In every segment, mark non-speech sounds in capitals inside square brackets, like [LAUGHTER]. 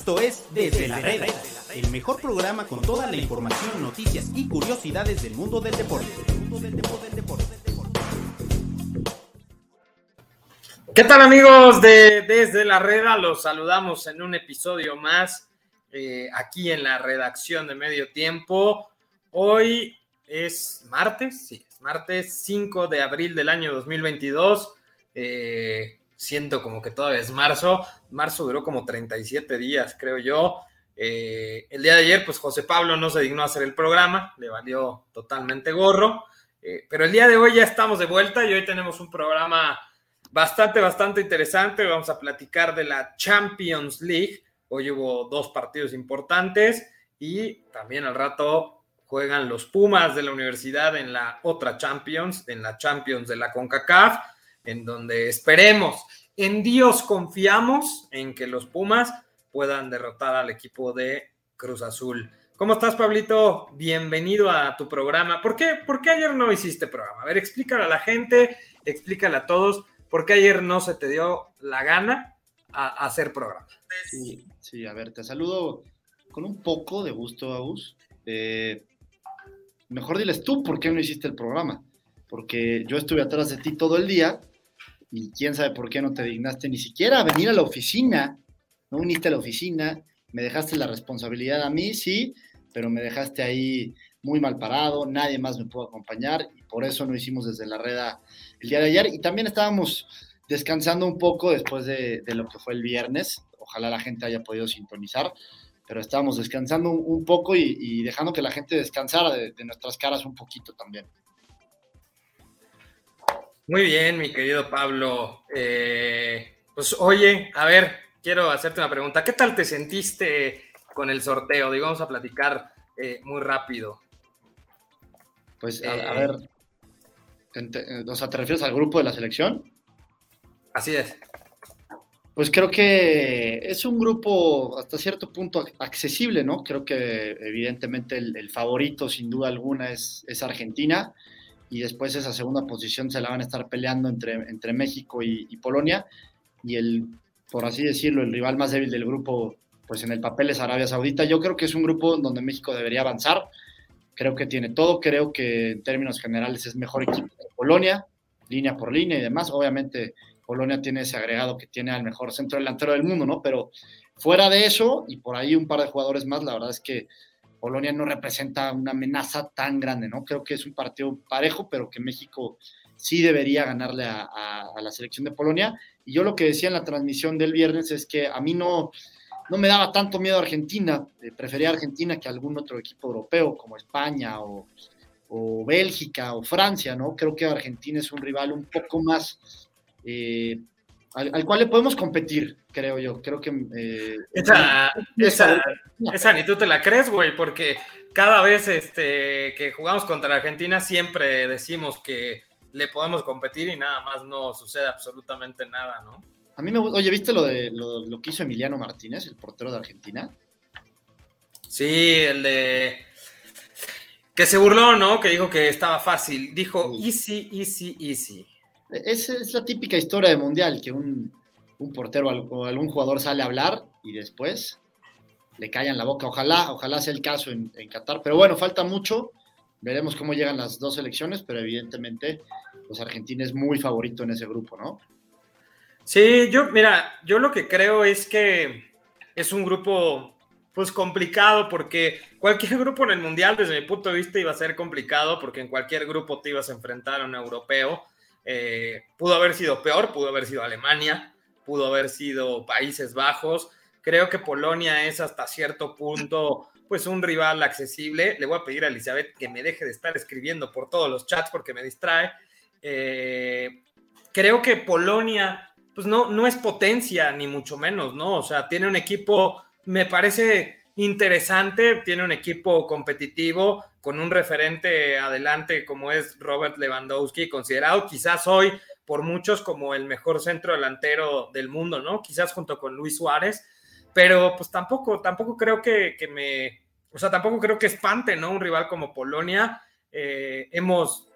Esto es Desde la Reda, el mejor programa con toda la información, noticias y curiosidades del mundo del deporte. ¿Qué tal amigos de Desde la Reda? Los saludamos en un episodio más eh, aquí en la redacción de Medio Tiempo. Hoy es martes, sí, es martes 5 de abril del año 2022. Eh, siento como que todavía es marzo. Marzo duró como 37 días, creo yo. Eh, el día de ayer, pues José Pablo no se dignó a hacer el programa, le valió totalmente gorro. Eh, pero el día de hoy ya estamos de vuelta y hoy tenemos un programa bastante, bastante interesante. Vamos a platicar de la Champions League. Hoy hubo dos partidos importantes y también al rato juegan los Pumas de la universidad en la otra Champions, en la Champions de la CONCACAF en donde esperemos, en Dios confiamos en que los Pumas puedan derrotar al equipo de Cruz Azul. ¿Cómo estás, Pablito? Bienvenido a tu programa. ¿Por qué, ¿Por qué ayer no hiciste programa? A ver, explícale a la gente, explícale a todos, ¿por qué ayer no se te dio la gana a, hacer programa? Sí, sí, a ver, te saludo con un poco de gusto, Agus. Eh, mejor diles tú por qué no hiciste el programa, porque yo estuve atrás de ti todo el día y quién sabe por qué no te dignaste ni siquiera venir a la oficina, no uniste a la oficina, me dejaste la responsabilidad a mí, sí, pero me dejaste ahí muy mal parado, nadie más me pudo acompañar y por eso no hicimos desde la reda el día de ayer. Y también estábamos descansando un poco después de, lo que fue el viernes, ojalá la gente haya podido sintonizar, pero estábamos descansando un, poco y, dejando que la gente descansara de nuestras caras un poquito también. Muy bien, mi querido Pablo. Eh, pues oye, a ver, quiero hacerte una pregunta. ¿Qué tal te sentiste con el sorteo? Digo, vamos a platicar eh, muy rápido. Pues a, eh, ver, o sea, ¿te refieres al grupo de la selección? Así es. Pues creo que es un grupo hasta cierto punto accesible, ¿no? Creo que evidentemente el, favorito sin duda alguna es, es Argentina y después esa segunda posición se la van a estar peleando entre, entre México y, Polonia. Y el, por así decirlo, el rival más débil del grupo, pues en el papel es Arabia Saudita. Yo creo que es un grupo donde México debería avanzar. Creo que tiene todo. Creo que en términos generales es mejor equipo que Polonia, línea por línea y demás. Obviamente Polonia tiene ese agregado que tiene al mejor centro delantero del mundo, ¿no? Pero fuera de eso, y por ahí un par de jugadores más, la verdad es que Polonia no representa una amenaza tan grande, ¿no? Creo que es un partido parejo, pero que México sí debería ganarle a, la selección de Polonia. Y yo lo que decía en la transmisión del viernes es que a mí no, no me daba tanto miedo a Argentina, eh, prefería Argentina que algún otro equipo europeo como España o, Bélgica o Francia, ¿no? Creo que Argentina es un rival un poco más eh, al, cual le podemos competir, creo yo. Creo que. Eh, esa, esa, ni tú te la crees, güey, porque cada vez este, que jugamos contra Argentina siempre decimos que le podemos competir y nada más no sucede absolutamente nada, ¿no? A mí me Oye, ¿viste lo, de, lo, que hizo Emiliano Martínez, el portero de Argentina? Sí, el de. Que se burló, ¿no? Que dijo que estaba fácil. Dijo easy, easy, easy. Es, es la típica historia de mundial, que un, portero o algún jugador sale a hablar y después le callan la boca. Ojalá, ojalá sea el caso en, Qatar. Pero bueno, falta mucho. Veremos cómo llegan las dos elecciones, pero evidentemente, pues Argentina es muy favorito en ese grupo, ¿no? Sí, yo, mira, yo lo que creo es que es un grupo, pues complicado, porque cualquier grupo en el Mundial, desde mi punto de vista, iba a ser complicado, porque en cualquier grupo te ibas a enfrentar a un europeo. Eh, pudo haber sido peor, pudo haber sido Alemania, pudo haber sido Países Bajos. Creo que Polonia es hasta cierto punto pues un rival accesible. Le voy a pedir a Elizabeth que me deje de estar escribiendo por todos los chats porque me distrae. Eh, creo que Polonia pues no, no es potencia ni mucho menos, ¿no? O sea, tiene un equipo, me parece interesante, tiene un equipo competitivo, con un referente adelante como es Robert Lewandowski, considerado quizás hoy por muchos como el mejor centro delantero del mundo, ¿no? Quizás junto con Luis Suárez, pero pues tampoco, tampoco creo que, me, o sea, tampoco creo que espante, ¿no? Un rival como Polonia. Eh, hemos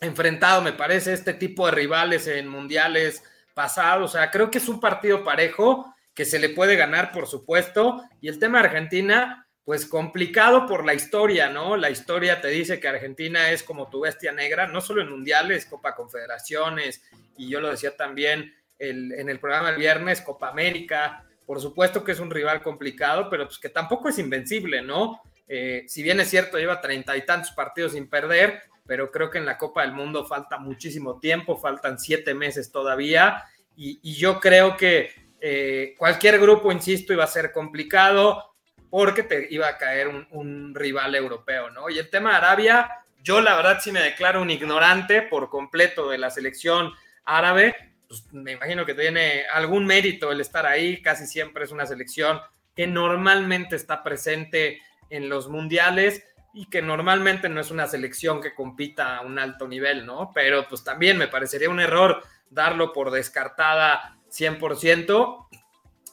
enfrentado, me parece, este tipo de rivales en mundiales pasados, o sea, creo que es un partido parejo que se le puede ganar, por supuesto. Y el tema de Argentina, pues complicado por la historia, ¿no? La historia te dice que Argentina es como tu bestia negra, no solo en mundiales, Copa Confederaciones, y yo lo decía también en el programa el viernes, Copa América. Por supuesto que es un rival complicado, pero pues que tampoco es invencible, ¿no? Eh, si bien es cierto, lleva treinta y tantos partidos sin perder, pero creo que en la Copa del Mundo falta muchísimo tiempo, faltan siete meses todavía, y, yo creo que eh, cualquier grupo, insisto, iba a ser complicado porque te iba a caer un, rival europeo, ¿no? Y el tema de Arabia, yo la verdad sí me declaro un ignorante por completo de la selección árabe, pues me imagino que tiene algún mérito el estar ahí, casi siempre es una selección que normalmente está presente en los mundiales y que normalmente no es una selección que compita a un alto nivel, ¿no? Pero pues también me parecería un error darlo por descartada 100%.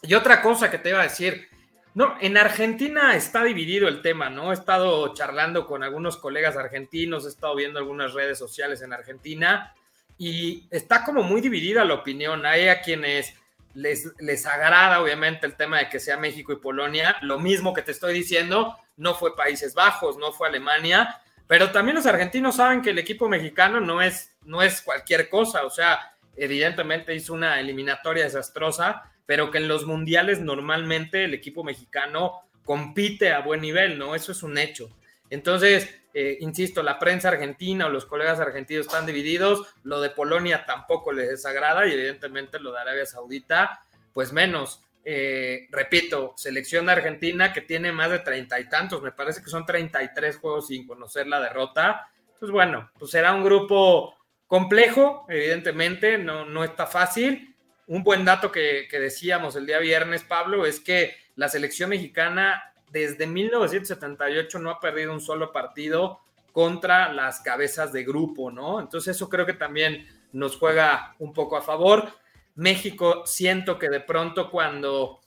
Y otra cosa que te iba a decir, no, en Argentina está dividido el tema, ¿no? He estado charlando con algunos colegas argentinos, he estado viendo algunas redes sociales en Argentina y está como muy dividida la opinión. Hay a quienes les, les agrada, obviamente, el tema de que sea México y Polonia. Lo mismo que te estoy diciendo, no fue Países Bajos, no fue Alemania, pero también los argentinos saben que el equipo mexicano no es, no es cualquier cosa, o sea, evidentemente hizo una eliminatoria desastrosa, pero que en los mundiales normalmente el equipo mexicano compite a buen nivel, ¿no? Eso es un hecho. Entonces, eh, insisto, la prensa argentina o los colegas argentinos están divididos, lo de Polonia tampoco les desagrada y evidentemente lo de Arabia Saudita, pues menos. Eh, repito, selección argentina que tiene más de treinta y tantos, me parece que son treinta y tres juegos sin conocer la derrota. Pues bueno, pues será un grupo complejo, evidentemente, no, no está fácil. Un buen dato que, que decíamos el día viernes, Pablo, es que la selección mexicana desde 1978 no ha perdido un solo partido contra las cabezas de grupo, ¿no? Entonces eso creo que también nos juega un poco a favor. México siento que de pronto cuando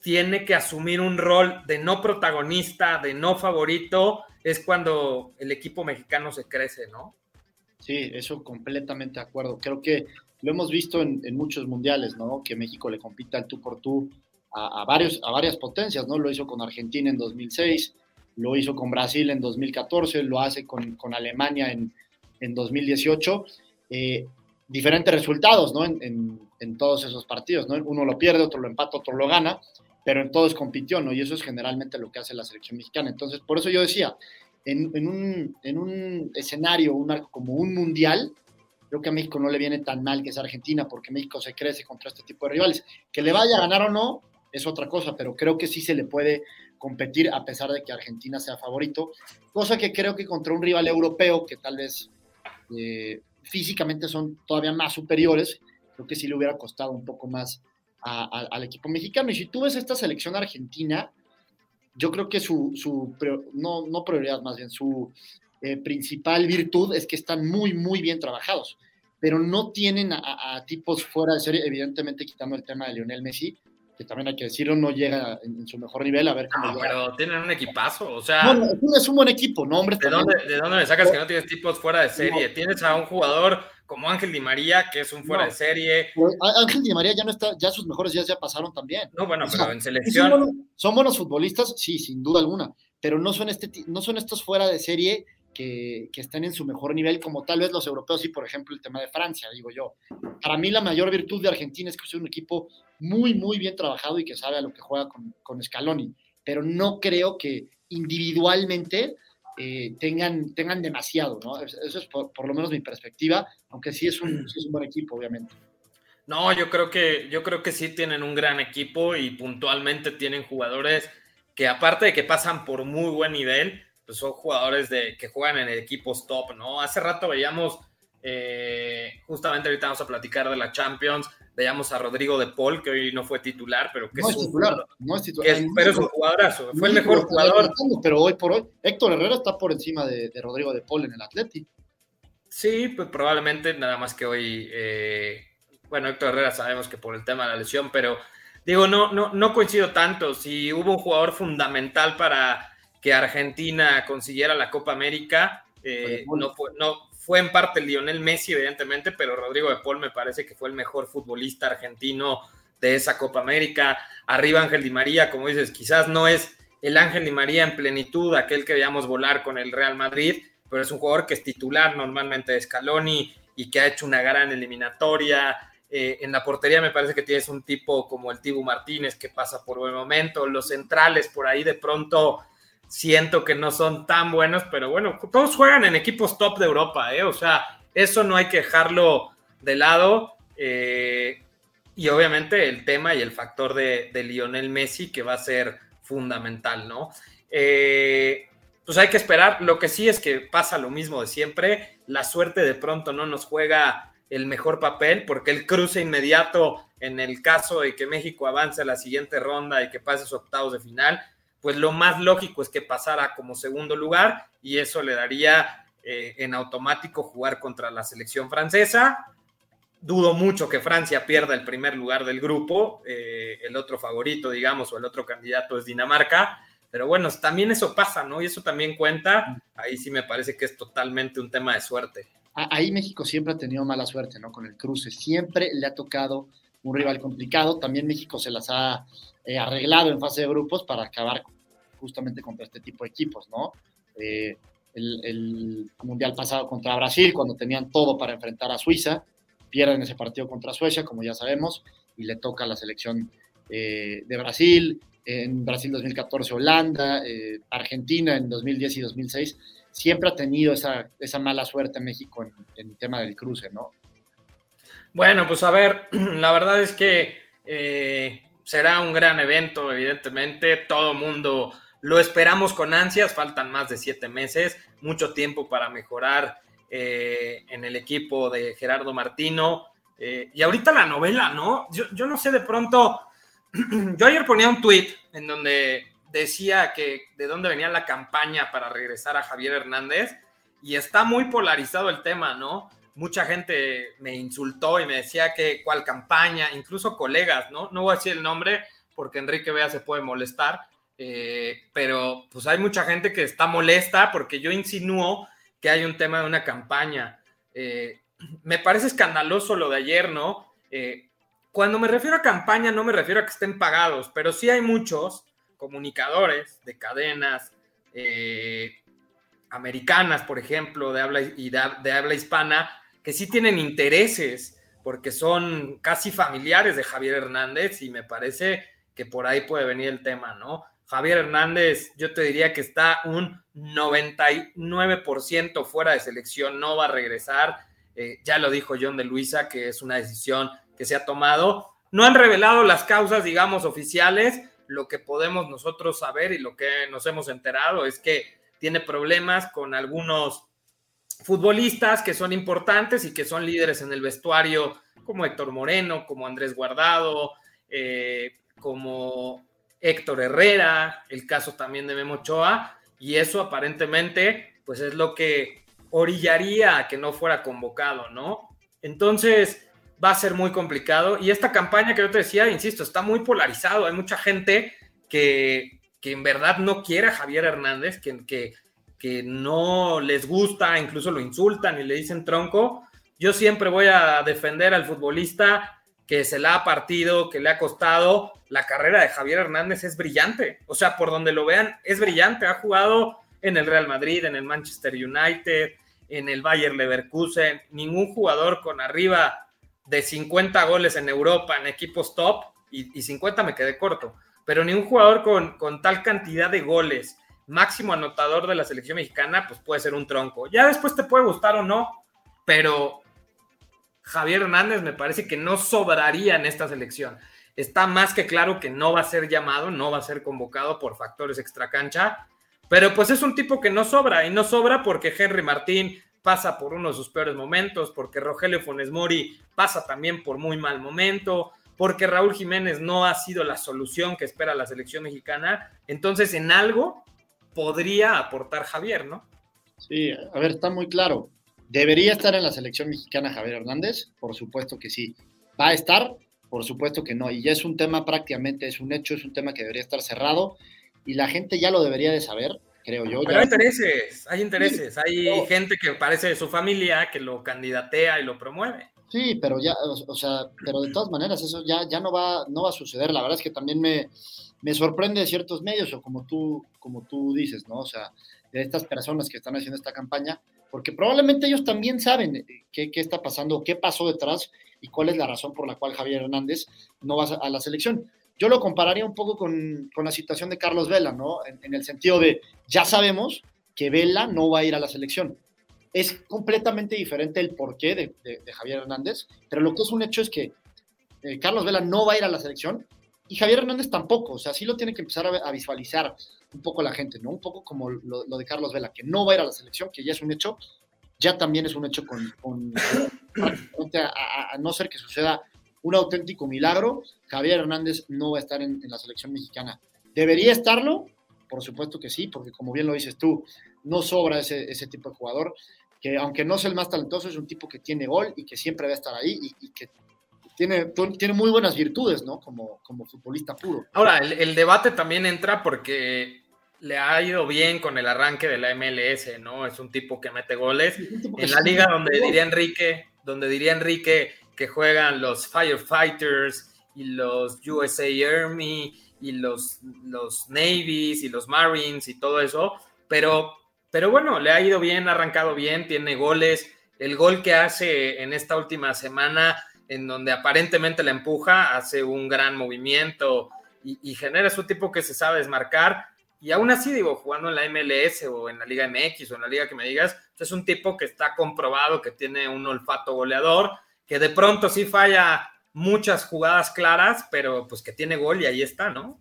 tiene que asumir un rol de no protagonista, de no favorito, es cuando el equipo mexicano se crece, ¿no? Sí, eso completamente de acuerdo. Creo que lo hemos visto en, muchos mundiales, ¿no? Que México le compita al tú por tú a, varios, a varias potencias, ¿no? Lo hizo con Argentina en 2006, lo hizo con Brasil en 2014, lo hace con, Alemania en, en 2018. Eh, diferentes resultados, ¿no? En, todos esos partidos, ¿no? Uno lo pierde, otro lo empata, otro lo gana, pero en todos compitió, ¿no? Y eso es generalmente lo que hace la selección mexicana. Entonces, por eso yo decía, en, un, en un escenario, un como un mundial, creo que a México no le viene tan mal que es Argentina, porque México se crece contra este tipo de rivales. Que le vaya a ganar o no, es otra cosa, pero creo que sí se le puede competir a pesar de que Argentina sea favorito, cosa que creo que contra un rival europeo que tal vez eh, físicamente son todavía más superiores, creo que sí le hubiera costado un poco más al equipo mexicano. Y si tú ves esta selección argentina, yo creo que su, su no, no prioridad, más bien su eh, principal virtud es que están muy, muy bien trabajados, pero no tienen a, tipos fuera de serie, evidentemente quitando el tema de Lionel Messi, que también hay que decirlo, no llega en, su mejor nivel, a ver cómo no, pero tienen un equipazo, o sea... es un buen equipo, ¿no, hombre? ¿De dónde, ¿De dónde, me sacas que no tienes tipos fuera de serie? Tienes a un jugador como Ángel Di María, que es un fuera de serie. Ángel Di María ya no está, ya sus mejores días ya pasaron también. No, bueno, pero en selección... Son buenos, futbolistas, sí, sin duda alguna, pero no son, este, no son estos fuera de serie que, estén en su mejor nivel, como tal vez los europeos y, por ejemplo, el tema de Francia, digo yo. Para mí la mayor virtud de Argentina es que es un equipo muy, muy bien trabajado y que sabe a lo que juega con, con Scaloni, pero no creo que individualmente eh, tengan, tengan demasiado, ¿no? Eso es por, lo menos mi perspectiva, aunque sí es, un, sí es un buen equipo, obviamente. No, yo creo que yo creo que sí tienen un gran equipo y puntualmente tienen jugadores que aparte de que pasan por muy buen nivel, pues son jugadores de, que juegan en equipos top, ¿no? Hace rato veíamos, eh, justamente ahorita vamos a platicar de la Champions, veíamos a Rodrigo de Paul, que hoy no fue titular, pero que no es, titular, no es titular. pero es un jugadorazo, fue el mejor jugador. Pero hoy por hoy, Héctor Herrera está por encima de, Rodrigo de Paul en el Atleti. Sí, pues probablemente nada más que hoy, eh, bueno, Héctor Herrera sabemos que por el tema de la lesión, pero digo, no, no, no coincido tanto. Si hubo un jugador fundamental para que Argentina consiguiera la Copa América. Eh, no, fue, no fue en parte Lionel Messi, evidentemente, pero Rodrigo de Paul me parece que fue el mejor futbolista argentino de esa Copa América. Arriba Ángel Di María, como dices, quizás no es el Ángel Di María en plenitud, aquel que veíamos volar con el Real Madrid, pero es un jugador que es titular normalmente de Scaloni y que ha hecho una gran eliminatoria. Eh, en la portería me parece que tienes un tipo como el Tibu Martínez que pasa por buen momento. Los centrales por ahí de pronto siento que no son tan buenos, pero bueno, todos juegan en equipos top de Europa, ¿eh? O sea, eso no hay que dejarlo de lado. Eh, y obviamente el tema y el factor de, Lionel Messi que va a ser fundamental, ¿no? Eh, pues hay que esperar. Lo que sí es que pasa lo mismo de siempre. La suerte de pronto no nos juega el mejor papel porque el cruce inmediato en el caso de que México avance a la siguiente ronda y que pase sus octavos de final, pues lo más lógico es que pasara como segundo lugar y eso le daría eh, en automático jugar contra la selección francesa. Dudo mucho que Francia pierda el primer lugar del grupo. Eh, el otro favorito, digamos, o el otro candidato es Dinamarca. Pero bueno, también eso pasa, ¿no? Y eso también cuenta. Ahí sí me parece que es totalmente un tema de suerte. Ahí México siempre ha tenido mala suerte, ¿no? Con el cruce. Siempre le ha tocado un rival complicado. También México se las ha eh, arreglado en fase de grupos para acabar justamente contra este tipo de equipos, ¿no? Eh, el, Mundial pasado contra Brasil, cuando tenían todo para enfrentar a Suiza, pierden ese partido contra Suecia, como ya sabemos, y le toca a la selección eh, de Brasil, en Brasil 2014 Holanda, Argentina en 2010 y 2006, siempre ha tenido esa, mala suerte México en, tema del cruce, ¿no? Bueno, pues a ver, [CLEARS THROAT] la verdad es que será un gran evento, evidentemente, todo mundo lo esperamos con ansias, faltan más de siete meses, mucho tiempo para mejorar eh, en el equipo de Gerardo Martino. y ahorita la novela, ¿no? Yo, yo no sé de pronto [CLEARS THROAT] yo ayer ponía un tweet en donde decía que de dónde venía la campaña para regresar a Javier Hernández y está muy polarizado el tema, ¿no? Mucha gente me insultó y me decía que cuál campaña, incluso colegas, ¿no? No voy a decir el nombre porque Enrique Vea se puede molestar, eh, pero pues hay mucha gente que está molesta porque yo insinúo que hay un tema de una campaña. Eh, me parece escandaloso lo de ayer, ¿no? Eh, cuando me refiero a campaña, no me refiero a que estén pagados, pero sí hay muchos comunicadores de cadenas americanas, por ejemplo, de habla, y de, habla hispana, que sí tienen intereses, porque son casi familiares de Javier Hernández, y me parece que por ahí puede venir el tema, ¿no? Javier Hernández, yo te diría que está un 99% fuera de selección, no va a regresar. Eh, ya lo dijo John de Luisa, que es una decisión que se ha tomado. No han revelado las causas, digamos, oficiales. Lo que podemos nosotros saber y lo que nos hemos enterado es que tiene problemas con algunos futbolistas que son importantes y que son líderes en el vestuario, como Héctor Moreno, como Andrés Guardado, eh, como Héctor Herrera, el caso también de Memo Ochoa, y eso aparentemente, pues es lo que orillaría a que no fuera convocado, ¿no? Entonces, va a ser muy complicado. Y esta campaña que yo te decía, insisto, está muy polarizado. Hay mucha gente que, que en verdad no quiere a Javier Hernández, que, que, que no les gusta, incluso lo insultan y le dicen tronco. Yo siempre voy a defender al futbolista que se la ha partido, que le ha costado. La carrera de Javier Hernández es brillante. O sea, por donde lo vean, es brillante. Ha jugado en el Real Madrid, en el Manchester United, en el Bayer Leverkusen. Ningún jugador con arriba de 50 goles en Europa en equipos top y, 50 me quedé corto, pero ni un jugador con, con, tal cantidad de goles, máximo anotador de la selección mexicana, pues puede ser un tronco. Ya después te puede gustar o no, pero Javier Hernández me parece que no sobraría en esta selección. Está más que claro que no va a ser llamado, no va a ser convocado por factores extracancha, pero pues es un tipo que no sobra y no sobra porque Henry Martín pasa por uno de sus peores momentos, porque Rogelio Funes Mori pasa también por muy mal momento, porque Raúl Jiménez no ha sido la solución que espera la selección mexicana. Entonces, en algo podría aportar Javier, ¿no? Sí, a ver, está muy claro. ¿Debería estar en la selección mexicana Javier Hernández? Por supuesto que sí. ¿Va a estar? Por supuesto que no. Y ya es un tema prácticamente, es un hecho, es un tema que debería estar cerrado y la gente ya lo debería de saber creo yo. Pero hay intereses, hay intereses, hay gente que parece de su familia que lo candidatea y lo promueve. Sí, pero ya, o, sea, pero de todas maneras eso ya, ya no, va, no va a suceder. La verdad es que también me, me sorprende de ciertos medios, o como tú, como tú dices, ¿no? O sea, de estas personas que están haciendo esta campaña, porque probablemente ellos también saben eh, qué, qué está pasando, qué pasó detrás y cuál es la razón por la cual Javier Hernández no va a la selección. Yo lo compararía un poco con, con la situación de Carlos Vela, ¿no? En, el sentido de, ya sabemos que Vela no va a ir a la selección. Es completamente diferente el porqué de, de, de Javier Hernández, pero lo que es un hecho es que eh, Carlos Vela no va a ir a la selección y Javier Hernández tampoco, o sea, sí lo tiene que empezar a, visualizar un poco la gente, ¿no? Un poco como lo, de Carlos Vela, que no va a ir a la selección, que ya es un hecho, ya también es un hecho con, a, no ser que suceda un auténtico milagro, Javier Hernández no va a estar en, la selección mexicana. ¿Debería estarlo? Por supuesto que sí, porque como bien lo dices tú, no sobra ese, tipo de jugador, que aunque no sea el más talentoso, es un tipo que tiene gol y que siempre va a estar ahí y que tiene, tiene muy buenas virtudes, ¿no? Como, como futbolista puro. Ahora, el, el, debate también entra porque le ha ido bien con el arranque de la MLS, ¿no? Es un tipo que mete goles. Sí, en la liga donde diría Enrique, donde diría Enrique que juegan los Firefighters y los USA Army y los, los Navies y los Marines y todo eso, pero, pero bueno, le ha ido bien, ha arrancado bien, tiene goles. El gol que hace en esta última semana en donde aparentemente la empuja, hace un gran movimiento y, genera su tipo que se sabe desmarcar. Y aún así, digo, jugando en la MLS o en la Liga MX o en la liga que me digas, es un tipo que está comprobado que tiene un olfato goleador, que de pronto sí falla muchas jugadas claras, pero pues que tiene gol y ahí está, ¿no?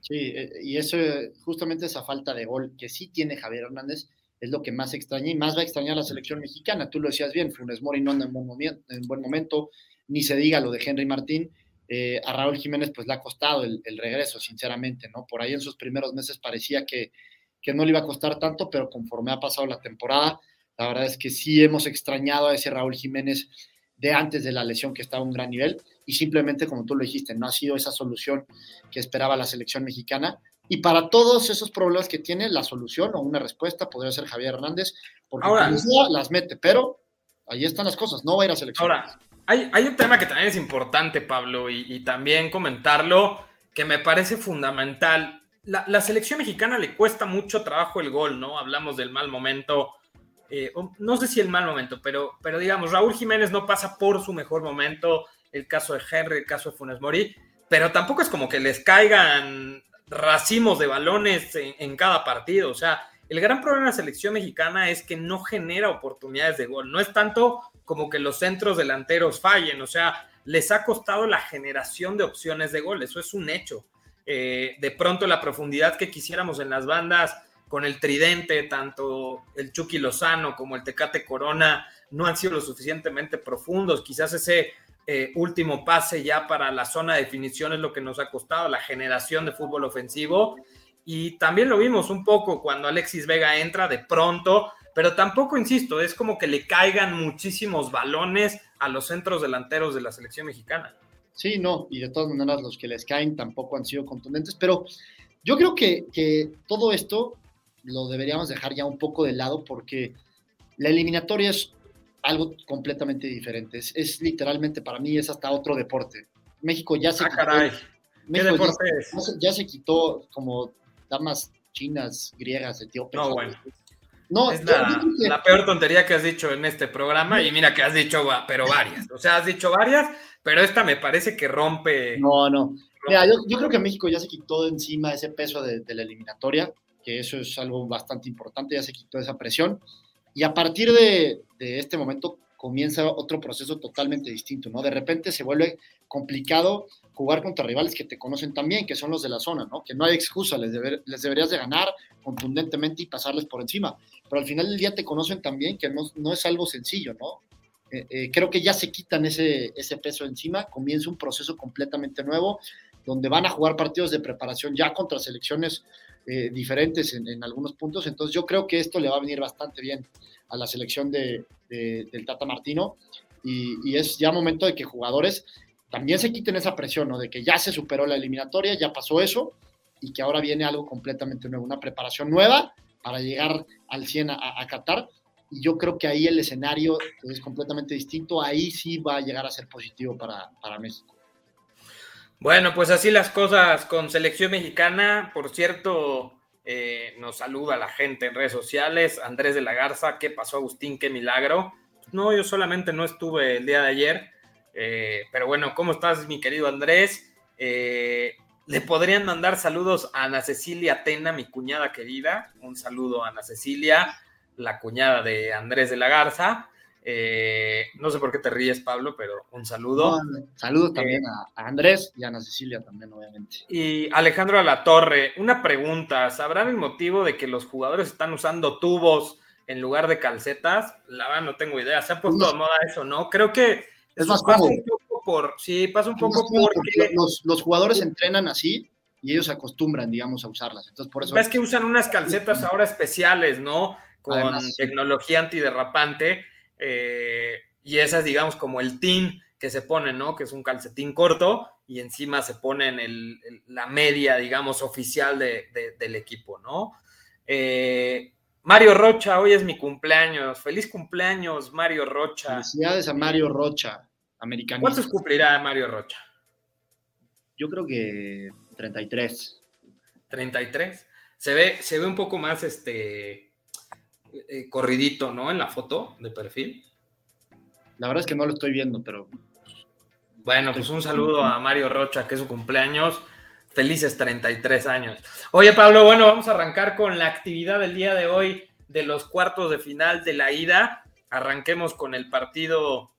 Sí, y eso, justamente esa falta de gol que sí tiene Javier Hernández, es lo que más extraña y más va a extrañar la selección mexicana. Tú lo decías bien, Funes Mori no anda en buen momento, en buen momento ni se diga lo de Henry Martín. Eh, a Raúl Jiménez pues le ha costado el, regreso, sinceramente, ¿no? Por ahí en sus primeros meses parecía que, que no le iba a costar tanto, pero conforme ha pasado la temporada, la verdad es que sí hemos extrañado a ese Raúl Jiménez de antes de la lesión que estaba a un gran nivel y simplemente, como tú lo dijiste, no ha sido esa solución que esperaba la selección mexicana y para todos esos problemas que tiene, la solución o una respuesta podría ser Javier Hernández, porque ahora, las mete, pero ahí están las cosas, no va a ir a selección. Ahora, hay, hay un tema que también es importante, Pablo, y, y también comentarlo, que me parece fundamental. La, la, selección mexicana le cuesta mucho trabajo el gol, ¿no? Hablamos del mal momento, eh, no sé si el mal momento, pero, pero digamos, Raúl Jiménez no pasa por su mejor momento, el caso de Henry, el caso de Funes Mori, pero tampoco es como que les caigan racimos de balones en, cada partido. O sea, el gran problema de la selección mexicana es que no genera oportunidades de gol. No es tanto como que los centros delanteros fallen. O sea, les ha costado la generación de opciones de gol. Eso es un hecho. Eh, de pronto la profundidad que quisiéramos en las bandas con el tridente, tanto el Chucky Lozano como el Tecate Corona, no han sido lo suficientemente profundos. Quizás ese eh, último pase ya para la zona de definición es lo que nos ha costado, la generación de fútbol ofensivo. Y también lo vimos un poco cuando Alexis Vega entra de pronto, pero tampoco, insisto, es como que le caigan muchísimos balones a los centros delanteros de la selección mexicana. Sí, no, y de todas maneras los que les caen tampoco han sido contundentes, pero yo creo que, que todo esto lo deberíamos dejar ya un poco de lado porque la eliminatoria es algo completamente diferente. Es, es, literalmente para mí es hasta otro deporte. México ya se ah, quitó, caray. ¿Qué deporte ya, es? ya, se quitó como damas chinas, griegas, etíopes. No, bueno. No, es la, que... la, peor tontería que has dicho en este programa y mira que has dicho, pero varias. O sea, has dicho varias, pero esta me parece que rompe. No, no. Mira, yo, yo creo que México ya se quitó de encima ese peso de, de la eliminatoria, que eso es algo bastante importante, ya se quitó esa presión. Y a partir de, este momento comienza otro proceso totalmente distinto, ¿no? De repente se vuelve complicado jugar contra rivales que te conocen también, que son los de la zona, ¿no? Que no hay excusa, les deberías de ganar contundentemente y pasarles por encima. Pero al final del día te conocen también, que no, no es algo sencillo, ¿no? Eh, eh, creo que ya se quitan ese, ese peso encima, comienza un proceso completamente nuevo, donde van a jugar partidos de preparación ya contra selecciones eh, diferentes en, en, algunos puntos. Entonces yo creo que esto le va a venir bastante bien a la selección de, de, del Tata Martino y, es ya momento de que jugadores también se quiten esa presión, ¿no? De que ya se superó la eliminatoria, ya pasó eso y que ahora viene algo completamente nuevo, una preparación nueva para llegar al 100 a, a Qatar y yo creo que ahí el escenario es completamente distinto, ahí sí va a llegar a ser positivo para, para México. Bueno, pues así las cosas con selección mexicana. Por cierto, eh, nos saluda la gente en redes sociales. Andrés de la Garza, ¿qué pasó Agustín? Qué milagro. No, yo solamente no estuve el día de ayer. Eh, pero bueno, ¿cómo estás, mi querido Andrés? Eh, le podrían mandar saludos a Ana Cecilia Tena, mi cuñada querida. Un saludo a Ana Cecilia, la cuñada de Andrés de la Garza. Eh, no sé por qué te ríes, Pablo, pero un saludo. saludos también a, Andrés y a Ana Cecilia también, obviamente. Y Alejandro Alatorre, una pregunta, ¿sabrán el motivo de que los jugadores están usando tubos en lugar de calcetas? La verdad no tengo idea, se ha puesto de moda eso, ¿no? Creo que es más pasa un poco por, sí, pasa un poco porque... Los, los jugadores entrenan así y ellos se acostumbran, digamos, a usarlas. Entonces, por eso... Ves que usan unas calcetas ahora especiales, ¿no? Con tecnología antiderrapante eh, y esas, digamos, como el team que se pone, ¿no? Que es un calcetín corto y encima se ponen el, la media, digamos, oficial de, del equipo, ¿no? Eh, Mario Rocha, hoy es mi cumpleaños. Feliz cumpleaños, Mario Rocha. Felicidades a Mario Rocha, americano. ¿Cuántos cumplirá Mario Rocha? Yo creo que 33. 33. Se ve, se ve un poco más este eh, corridito, ¿no? En la foto de perfil. La verdad es que no lo estoy viendo, pero. Bueno, pues un saludo a Mario Rocha, que es su cumpleaños. Felices 33 años. Oye, Pablo, bueno, vamos a arrancar con la actividad del día de hoy de los cuartos de final de la ida. Arranquemos con el partido,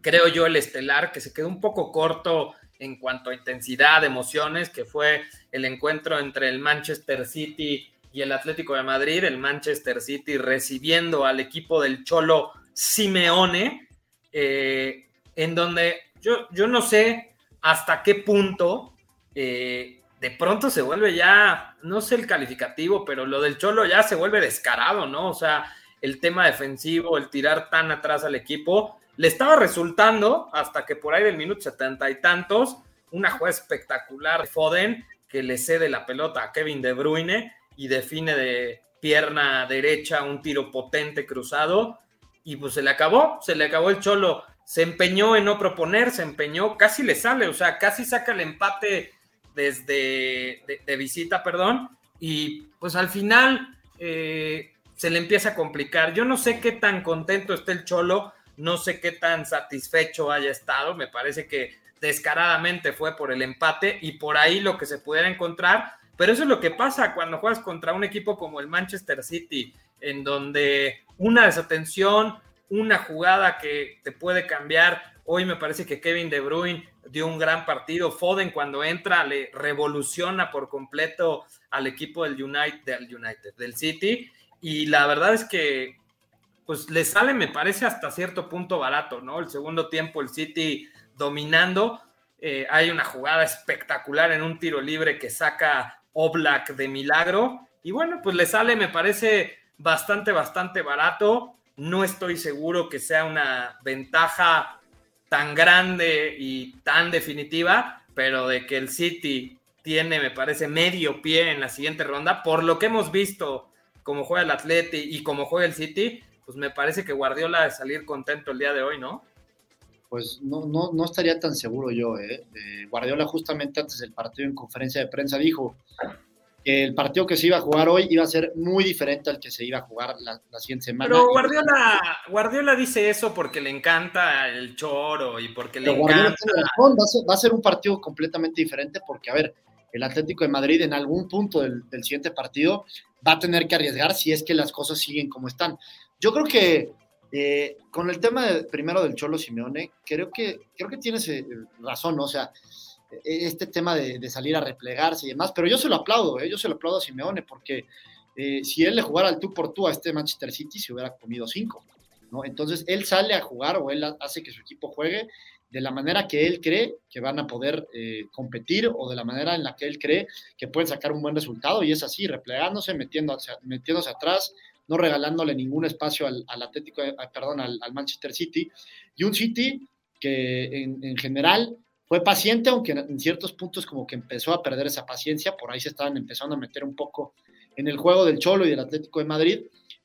creo yo, el estelar, que se quedó un poco corto en cuanto a intensidad, emociones, que fue el encuentro entre el Manchester City y el Atlético de Madrid, el Manchester City recibiendo al equipo del Cholo Simeone, eh, en donde yo, yo no sé hasta qué punto eh, de pronto se vuelve ya, no sé el calificativo, pero lo del Cholo ya se vuelve descarado, ¿no? O sea, el tema defensivo, el tirar tan atrás al equipo, le estaba resultando hasta que por ahí del minuto setenta y tantos, una jugada espectacular de Foden que le cede la pelota a Kevin De Bruyne y define de pierna derecha un tiro potente cruzado y pues se le acabó, se le acabó el cholo, se empeñó en no proponer, se empeñó, casi le sale, o sea, casi saca el empate desde de, visita, perdón, y pues al final eh, se le empieza a complicar. Yo no sé qué tan contento esté el cholo, no sé qué tan satisfecho haya estado, me parece que descaradamente fue por el empate y por ahí lo que se pudiera encontrar pero eso es lo que pasa cuando juegas contra un equipo como el Manchester City, en donde una desatención, una jugada que te puede cambiar. Hoy me parece que Kevin De Bruyne dio un gran partido. Foden cuando entra le revoluciona por completo al equipo del United, del United, del City. Y la verdad es que pues le sale, me parece, hasta cierto punto barato, ¿no? El segundo tiempo, el City dominando. Eh, hay una jugada espectacular en un tiro libre que saca Oblak de milagro. Y bueno, pues le sale, me parece bastante, bastante barato. No estoy seguro que sea una ventaja tan grande y tan definitiva, pero de que el City tiene, me parece, medio pie en la siguiente ronda, por lo que hemos visto como juega el Atleti y como juega el City, pues me parece que Guardiola de salir contento el día de hoy, ¿no? Pues no, no, no estaría tan seguro yo. ¿eh? Guardiola justamente antes del partido en conferencia de prensa dijo que el partido que se iba a jugar hoy iba a ser muy diferente al que se iba a jugar la, siguiente semana. Pero Guardiola, Guardiola dice eso porque le encanta el choro y porque le encanta... Va a, ser, un partido completamente diferente porque, a ver, el Atlético de Madrid en algún punto del, del siguiente partido va a tener que arriesgar si es que las cosas siguen como están. Yo creo que eh, con el tema primero del Cholo Simeone, creo que, creo que tienes eh, razón, o sea, e, este tema de, salir a replegarse y demás, pero yo se lo aplaudo, ¿eh? yo se lo aplaudo a Simeone, porque si él le jugara al tú por tú a este Manchester City, se hubiera comido cinco, ¿no? Entonces él sale a jugar o él hace que su equipo juegue de la manera que él cree que van a poder competir o de la manera en la que él cree que pueden sacar un buen resultado y es así, replegándose, metiendo metiéndose atrás, no regalándole ningún espacio al, Atlético, eh, perdón, al, Manchester City, y un City que en, general fue paciente, aunque en ciertos puntos como que empezó a perder esa paciencia, por ahí se estaban empezando a meter un poco en el juego del Cholo y del Atlético de Madrid,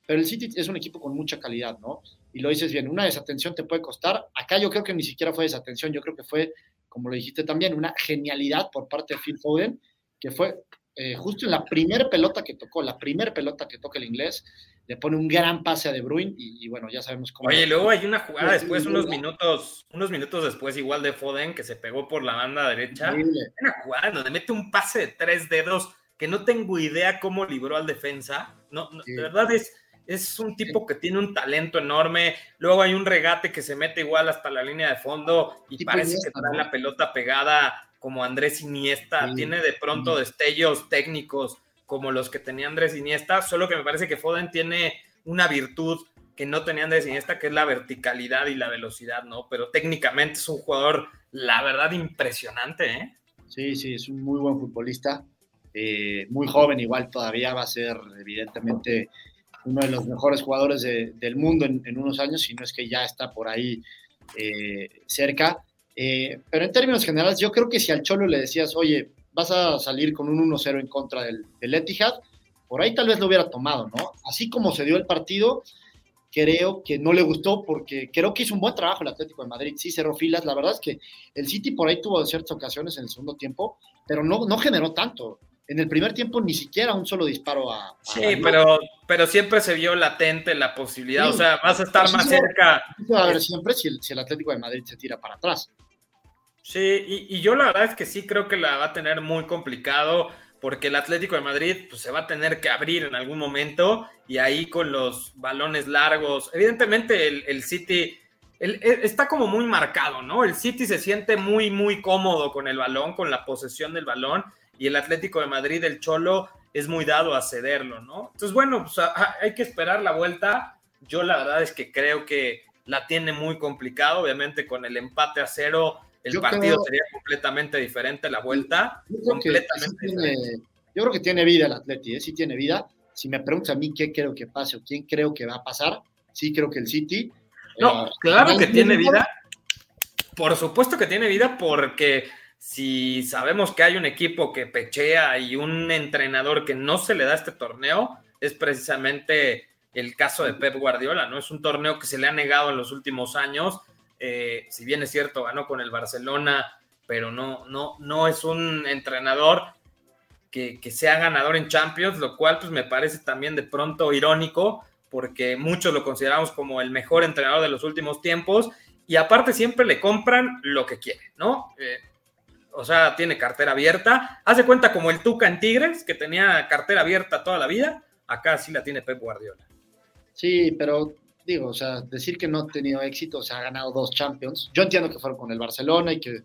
pero el City es un equipo con mucha calidad, ¿no? Y lo dices bien, una desatención te puede costar. Acá yo creo que ni siquiera fue desatención, yo creo que fue, como lo dijiste también, una genialidad por parte de Phil Foden, que fue eh, justo en la primera pelota que tocó, la primera pelota que toca el inglés, le pone un gran pase a De Bruyne y, bueno, ya sabemos cómo. Oye, luego hay una jugada después, unos minutos, unos minutos después, igual de Foden, que se pegó por la banda derecha. Una jugada donde mete un pase de tres dedos que no tengo idea cómo libró al defensa. No, de verdad es, es un tipo que tiene un talento enorme. Luego hay un regate que se mete igual hasta la línea de fondo y parece que trae la pelota pegada como Andrés Iniesta. Tiene de pronto destellos técnicos como los que tenía Andrés Iniesta, solo que me parece que Foden tiene una virtud que no tenía Andrés Iniesta, que es la verticalidad y la velocidad, ¿no? Pero técnicamente es un jugador, la verdad, impresionante, ¿eh? Sí, sí, es un muy buen futbolista, eh, muy joven igual todavía va a ser evidentemente uno de los mejores jugadores del mundo en, unos años, si no es que ya está por ahí eh, cerca. Eh, pero en términos generales, yo creo que si al Cholo le decías, oye, vas a salir con un 1-0 en contra del, del, Etihad, por ahí tal vez lo hubiera tomado, ¿no? Así como se dio el partido, creo que no le gustó porque creo que hizo un buen trabajo el Atlético de Madrid, sí cerró filas, la verdad es que el City por ahí tuvo ciertas ocasiones en el segundo tiempo, pero no, no generó tanto. En el primer tiempo ni siquiera un solo disparo a... sí, pero, pero siempre se vio latente la posibilidad, o sea, vas a estar más cerca. A ver siempre si el, si el Atlético de Madrid se tira para atrás. Sí, y, yo la verdad es que sí creo que la va a tener muy complicado porque el Atlético de Madrid pues, se va a tener que abrir en algún momento y ahí con los balones largos. Evidentemente el, City está como muy marcado, ¿no? El City se siente muy, muy cómodo con el balón, con la posesión del balón y el Atlético de Madrid, el Cholo, es muy dado a cederlo, ¿no? Entonces, bueno, pues hay que esperar la vuelta. Yo la verdad es que creo que la tiene muy complicado, obviamente con el empate a cero el partido sería completamente diferente, la vuelta yo completamente tiene, yo creo que tiene vida el Atleti, ¿eh? sí tiene vida. Si me preguntas a mí qué creo que pase o quién creo que va a pasar, sí creo que el City. No, eh, claro que tiene vida. Por supuesto que tiene vida porque si sabemos que hay un equipo que pechea y un entrenador que no se le da este torneo, es precisamente el caso de Pep Guardiola, ¿no? Es un torneo que se le ha negado en los últimos años eh, si bien es cierto, ganó con el Barcelona, pero no, no, no es un entrenador que, sea ganador en Champions, lo cual pues me parece también de pronto irónico, porque muchos lo consideramos como el mejor entrenador de los últimos tiempos, y aparte siempre le compran lo que quiere, ¿no? Eh, o sea, tiene cartera abierta. Hace cuenta como el Tuca en Tigres, que tenía cartera abierta toda la vida. Acá sí la tiene Pep Guardiola. Sí, pero digo, o sea, decir que no ha tenido éxito, o sea, ha ganado dos Champions. Yo entiendo que fueron con el Barcelona y que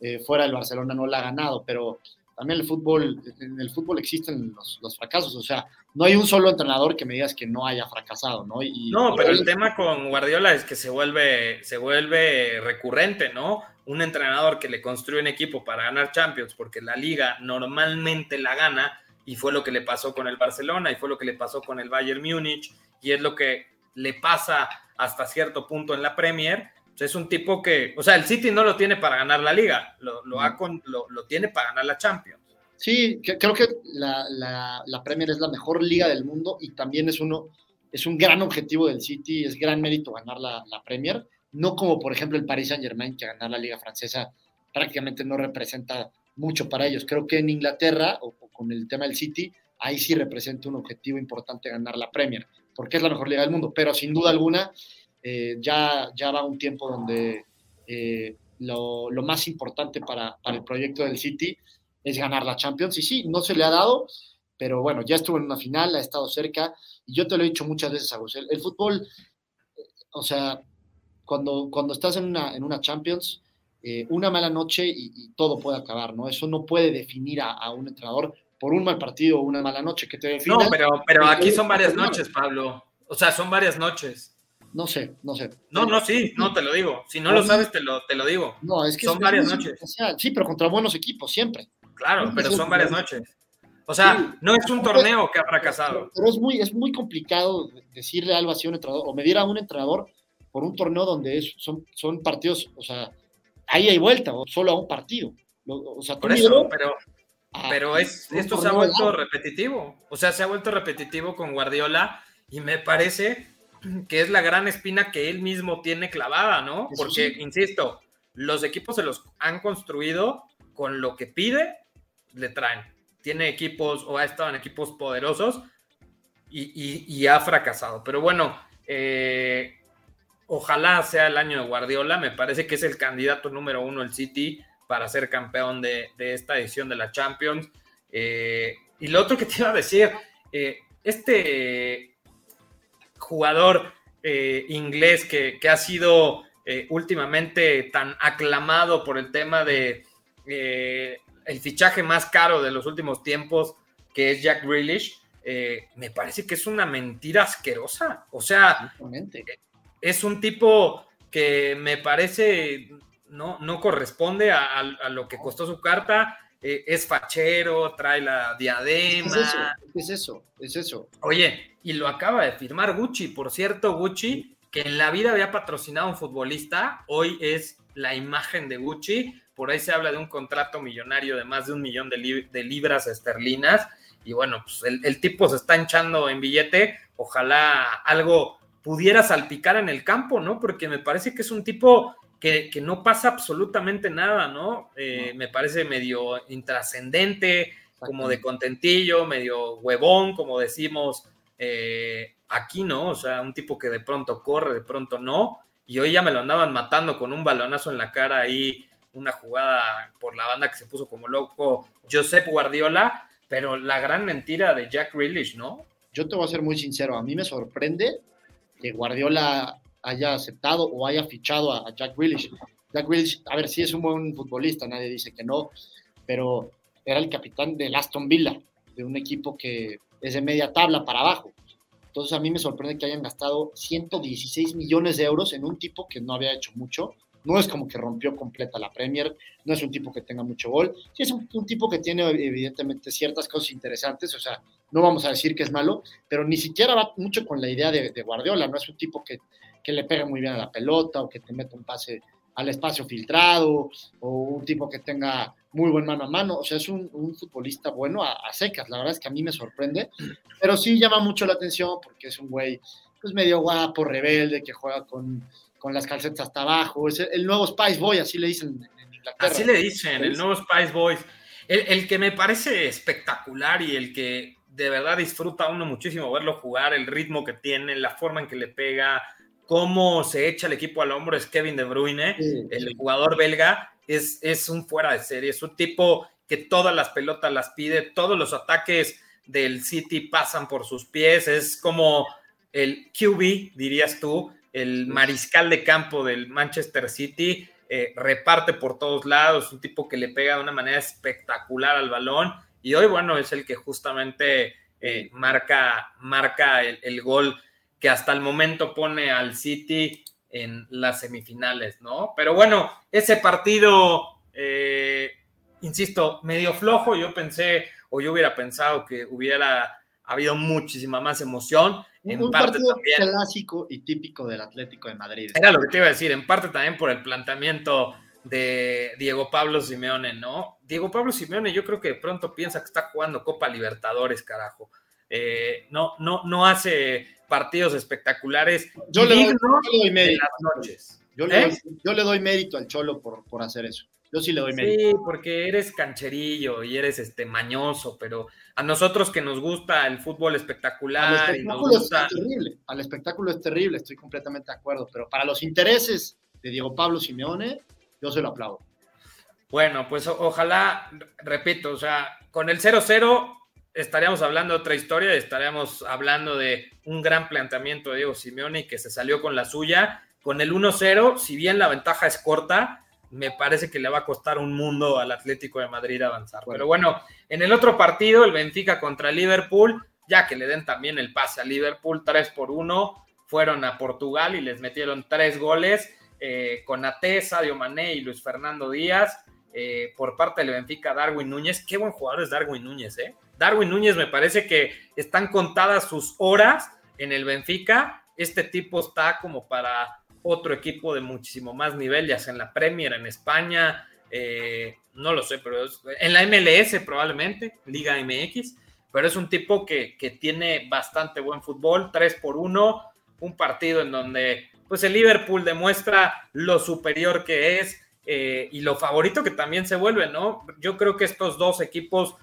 eh, fuera del Barcelona no la ha ganado, pero también el fútbol, en el fútbol existen los, fracasos, o sea, no hay un solo entrenador que me digas que no haya fracasado, ¿no? no, pero el tema con Guardiola es que se vuelve, se vuelve recurrente, ¿no? Un entrenador que le construye un equipo para ganar Champions, porque la liga normalmente la gana, y fue lo que le pasó con el Barcelona, y fue lo que le pasó con el Bayern Múnich, y es lo que le pasa hasta cierto punto en la Premier. es un tipo que, o sea, el City no lo tiene para ganar la liga, lo, lo, lo, tiene para ganar la Champions. Sí, creo que la, la, Premier es la mejor liga del mundo y también es uno, es un gran objetivo del City, es gran mérito ganar la, la Premier, no como por ejemplo el Paris Saint Germain, que ganar la liga francesa prácticamente no representa mucho para ellos. Creo que en Inglaterra, o, o con el tema del City, ahí sí representa un objetivo importante ganar la Premier porque es la mejor liga del mundo, pero sin duda alguna eh, ya, ya va un tiempo donde eh, lo, más importante para, para, el proyecto del City es ganar la Champions. Y sí, no se le ha dado, pero bueno, ya estuvo en una final, ha estado cerca, y yo te lo he dicho muchas veces, Agus, el, el fútbol, o sea, cuando, cuando estás en una, en una Champions, eh, una mala noche y, todo puede acabar, ¿no? Eso no puede definir a, a un entrenador por un mal partido o una mala noche que te define. No, pero, pero aquí son varias noches, Pablo. O sea, son varias noches. No sé, no sé. No, no, sí, no te lo digo. Si no lo sabes, te lo, te lo digo. No, es que son varias noches. Sí, pero contra buenos equipos, siempre. Claro, pero son varias noches. O sea, no es un torneo que ha fracasado. Pero es muy, es muy complicado decirle algo así a un entrenador o medir a un entrenador por un torneo donde es, son, son partidos, o sea, ahí hay vuelta, o solo a un partido. O sea, por eso, pero, pero es, esto se ha vuelto repetitivo. O sea, se ha vuelto repetitivo con Guardiola y me parece que es la gran espina que él mismo tiene clavada, ¿no? Porque, insisto, los equipos se los han construido con lo que pide, le traen. Tiene equipos o ha estado en equipos poderosos y, ha fracasado. Pero bueno, eh, ojalá sea el año de Guardiola. Me parece que es el candidato número uno el City para ser campeón de, esta edición de la Champions. Eh, y lo otro que te iba a decir, eh, este jugador inglés que, que, ha sido últimamente tan aclamado por el tema de el fichaje más caro de los últimos tiempos, que es Jack Grealish, eh, me parece que es una mentira asquerosa. O sea, es un tipo que me parece no, no corresponde a, lo que costó su carta. Eh, es fachero, trae la diadema. Es eso, es eso, Oye, y lo acaba de firmar Gucci. Por cierto, Gucci, que en la vida había patrocinado a un futbolista, hoy es la imagen de Gucci. Por ahí se habla de un contrato millonario de más de un millón de, libras esterlinas. Y bueno, pues el, tipo se está hinchando en billete. Ojalá algo pudiera salpicar en el campo, ¿no? Porque me parece que es un tipo que, no pasa absolutamente nada, ¿no? Eh, me parece medio intrascendente, como de contentillo, medio huevón, como decimos eh, aquí, ¿no? O sea, un tipo que de pronto corre, de pronto no y hoy ya me lo andaban matando con un balonazo en la cara ahí, una jugada por la banda que se puso como loco Josep Guardiola, pero la gran mentira de Jack Grealish, ¿no? Yo te voy a ser muy sincero, a mí me sorprende que Guardiola haya aceptado o haya fichado a, Jack Grealish. Jack Grealish, a ver, si es un buen futbolista, nadie dice que no, pero era el capitán del Aston Villa, de un equipo que es de media tabla para abajo. Entonces a mí me sorprende que hayan gastado 116 millones de euros en un tipo que no había hecho mucho. No es como que rompió completa la Premier, no es un tipo que tenga mucho gol. Sí es un, tipo que tiene evidentemente ciertas cosas interesantes, o sea, no vamos a decir que es malo, pero ni siquiera va mucho con la idea de, Guardiola, no es un tipo que, que le pega muy bien a la pelota o que te mete un pase al espacio filtrado o un tipo que tenga muy buen mano a mano. O sea, es un, futbolista bueno a, secas. La verdad es que a mí me sorprende, pero sí llama mucho la atención porque es un güey pues medio guapo, rebelde, que juega con, con las calcetas hasta abajo. Es el, nuevo Spice Boy, así le dicen en Inglaterra. Así le dicen, el nuevo Spice Boy. El, el, que me parece espectacular y el que de verdad disfruta uno muchísimo verlo jugar, el ritmo que tiene, la forma en que le pega, cómo se echa el equipo al hombro es Kevin De Bruyne, el jugador belga, es, un fuera de serie, es un tipo que todas las pelotas las pide, todos los ataques del City pasan por sus pies, es como el QB, dirías tú, el mariscal de campo del Manchester City, eh, reparte por todos lados, un tipo que le pega de una manera espectacular al balón y hoy, bueno, es el que justamente eh, marca, marca el, gol que hasta el momento pone al City en las semifinales, ¿no? Pero bueno, ese partido, eh, insisto, medio flojo, yo pensé, o yo hubiera pensado que hubiera habido muchísima más emoción. En un parte partido clásico y típico del Atlético de Madrid. Era lo que te iba a decir, en parte también por el planteamiento de Diego Pablo Simeone, ¿no? Diego Pablo Simeone yo creo que de pronto piensa que está jugando Copa Libertadores, carajo. Eh, no, no, no hace partidos espectaculares. Yo le, doy, mérito. Noches. Yo, le doy, ¿Eh? yo le, doy, mérito al Cholo por, por hacer eso. Yo sí le doy mérito. Sí, porque eres cancherillo y eres este mañoso, pero a nosotros que nos gusta el fútbol espectacular. y nos gusta... es terrible. Al espectáculo es terrible, estoy completamente de acuerdo. Pero para los intereses de Diego Pablo Simeone, yo se lo aplaudo. Bueno, pues ojalá, repito, o sea, con el 0-0 estaríamos hablando de otra historia, estaríamos hablando de un gran planteamiento de Diego Simeone que se salió con la suya. Con el 1-0, si bien la ventaja es corta, me parece que le va a costar un mundo al Atlético de Madrid avanzar. Pero bueno, en el otro partido, el Benfica contra Liverpool, ya que le den también el pase a Liverpool, 3 por 1, fueron a Portugal y les metieron tres goles eh, con Ate, Sadio Mané y Luis Fernando Díaz. Eh, por parte del Benfica, Darwin Núñez. Qué buen jugador es Darwin Núñez, ¿eh? Darwin Núñez me parece que están contadas sus horas en el Benfica. Este tipo está como para otro equipo de muchísimo más nivel, ya sea en la Premier, en España, eh, no lo sé, pero en la MLS probablemente, Liga MX. pero es un tipo que, que tiene bastante buen fútbol, 3 por 1, un partido en donde pues el Liverpool demuestra lo superior que es eh, y lo favorito que también se vuelve, ¿no? Yo creo que estos dos equipos,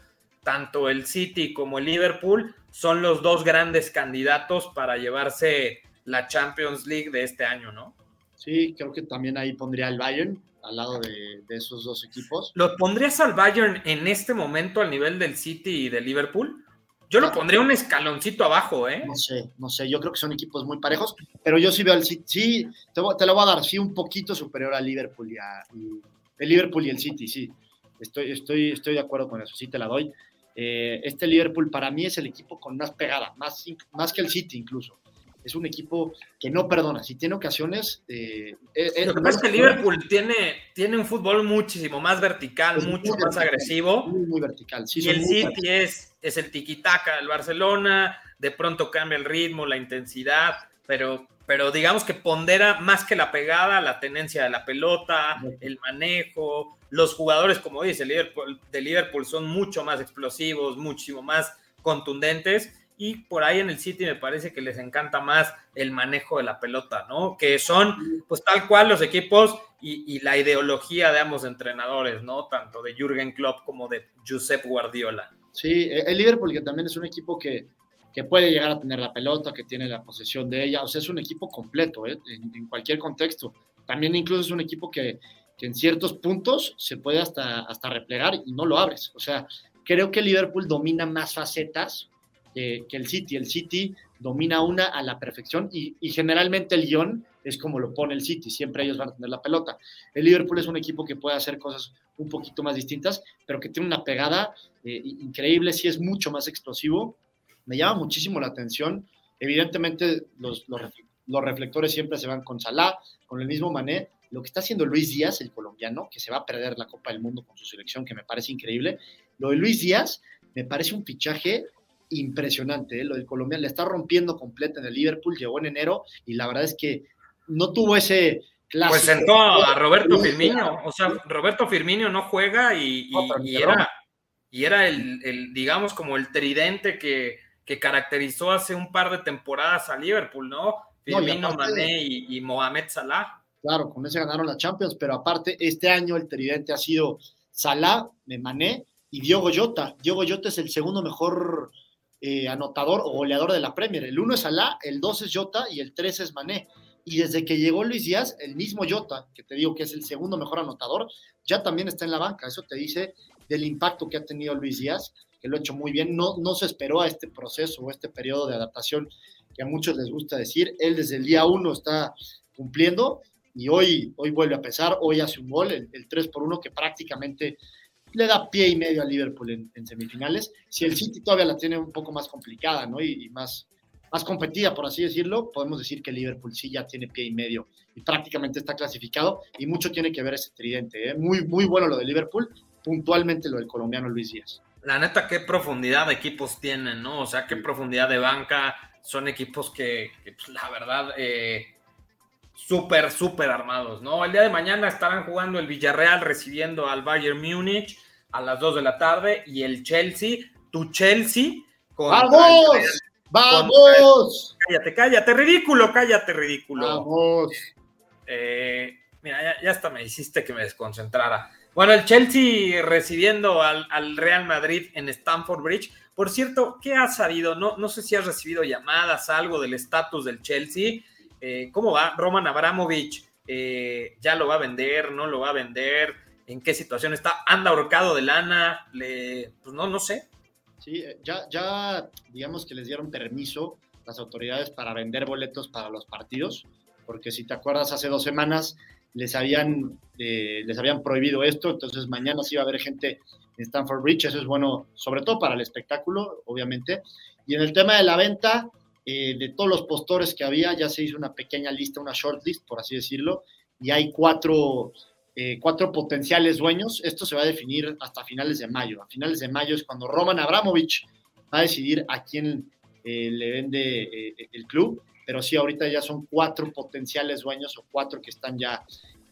tanto el City como el Liverpool, son los dos grandes candidatos para llevarse la Champions League de este año, ¿no? Sí, creo que también ahí pondría el Bayern al lado de, esos dos equipos. ¿Lo pondrías al Bayern en este momento al nivel del City y del Liverpool? Yo lo pondría un escaloncito abajo, ¿eh? No sé, no sé, yo creo que son equipos muy parejos, pero yo sí veo al City, sí, te, lo voy a dar, sí, un poquito superior al Liverpool y, a, el Liverpool y el City, sí, estoy, estoy, estoy de acuerdo con eso, sí te la doy. Eh, este Liverpool para mí es el equipo con más pegada, más, más que el City incluso es un equipo que no perdona. Si tiene ocasiones. Eh, Lo que pasa es que Liverpool tiene, tiene un fútbol muchísimo más vertical, mucho más agresivo. Muy, vertical. y el City es, es el tiquitaca del Barcelona. De pronto cambia el ritmo, la intensidad, pero, pero digamos que pondera más que la pegada, la tenencia de la pelota, el manejo. Los jugadores, como dice, Liverpool, de Liverpool son mucho más explosivos, muchísimo más contundentes y por ahí en el City me parece que les encanta más el manejo de la pelota, ¿no? Que son pues tal cual los equipos y, la ideología de ambos entrenadores, ¿no? Tanto de Jürgen Klopp como de Josep Guardiola. Sí, e, el Liverpool que también es un equipo que, que puede llegar a tener la pelota, que tiene la posesión de ella, o sea, es un equipo completo, ¿eh? en, cualquier contexto. También incluso es un equipo que, que en ciertos puntos se puede hasta, hasta replegar y no lo abres. O sea, creo que Liverpool domina más facetas que, el City. El City domina una a la perfección y, generalmente el guion es como lo pone el City, siempre ellos van a tener la pelota. El Liverpool es un equipo que puede hacer cosas un poquito más distintas, pero que tiene una pegada eh, increíble, sí es mucho más explosivo. Me llama muchísimo la atención. Evidentemente los, los, reflectores siempre se van con Salah, con el mismo Mané. Lo que está haciendo Luis Díaz, el colombiano, que se va a perder la Copa del Mundo con su selección, que me parece increíble. Lo de Luis Díaz me parece un fichaje impresionante. ¿eh? Lo del colombiano le está rompiendo completo en el Liverpool, llegó en enero y la verdad es que no tuvo ese clásico. Pues sentó a Roberto Firmino, o sea, Roberto Firmino no juega y, era, y era el, digamos, como el tridente que, que, caracterizó hace un par de temporadas a Liverpool, ¿no? Firmino, Mané y, Mohamed Salah. Claro, con ese ganaron la Champions, pero aparte, este año el tridente ha sido Salah, Mané y Diogo Jota. Diogo Jota es el segundo mejor eh, anotador o goleador de la Premier. El uno es Alá, el dos es Jota y el tres es Mané. Y desde que llegó Luis Díaz, el mismo Jota, que te digo que es el segundo mejor anotador, ya también está en la banca. Eso te dice del impacto que ha tenido Luis Díaz, que lo ha hecho muy bien. No, no se esperó a este proceso o este periodo de adaptación que a muchos les gusta decir. Él desde el día uno está cumpliendo y hoy, hoy vuelve a pesar. Hoy hace un gol, el, el 3 por 1, que prácticamente le da pie y medio al Liverpool en, semifinales. Si el City todavía la tiene un poco más complicada, ¿no? Y, más, más competida, por así decirlo, podemos decir que Liverpool sí ya tiene pie y medio y prácticamente está clasificado y mucho tiene que ver ese tridente, ¿eh? Muy, muy bueno lo de Liverpool, puntualmente lo del colombiano Luis Díaz. La neta, qué profundidad de equipos tienen, ¿no? O sea, qué profundidad de banca. Son equipos que, pues, la verdad, eh, súper, súper armados, ¿no? El día de mañana estarán jugando el Villarreal recibiendo al Bayern Múnich a las 2 de la tarde y el Chelsea, tu Chelsea. ¡Vamos! ¡Vamos! cállate, cállate, ridículo, cállate, ridículo. ¡Vamos! Eh, mira, ya, ya, hasta me hiciste que me desconcentrara. Bueno, el Chelsea recibiendo al, al, Real Madrid en Stamford Bridge. Por cierto, ¿qué has sabido? No, no sé si has recibido llamadas, algo del estatus del Chelsea. Eh, ¿Cómo va? Roman Abramovich, eh, ¿ya lo va a vender? ¿No lo va a vender? ¿En qué situación está? ¿Anda ahorcado de lana? Le, pues no, no sé. Sí, eh, ya, ya digamos que les dieron permiso las autoridades para vender boletos para los partidos, porque si te acuerdas, hace dos semanas les habían, les habían prohibido esto, entonces mañana sí va a haber gente en Stanford Bridge, eso es bueno, sobre todo para el espectáculo, obviamente. Y en el tema de la venta, eh, de todos los postores que había, ya se hizo una pequeña lista, una short list, por así decirlo, y hay cuatro, eh, cuatro potenciales dueños. Esto se va a definir hasta finales de mayo. A finales de mayo es cuando Roman Abramovich va a decidir a quién eh, le vende el club, pero sí, ahorita ya son cuatro potenciales dueños o cuatro que están ya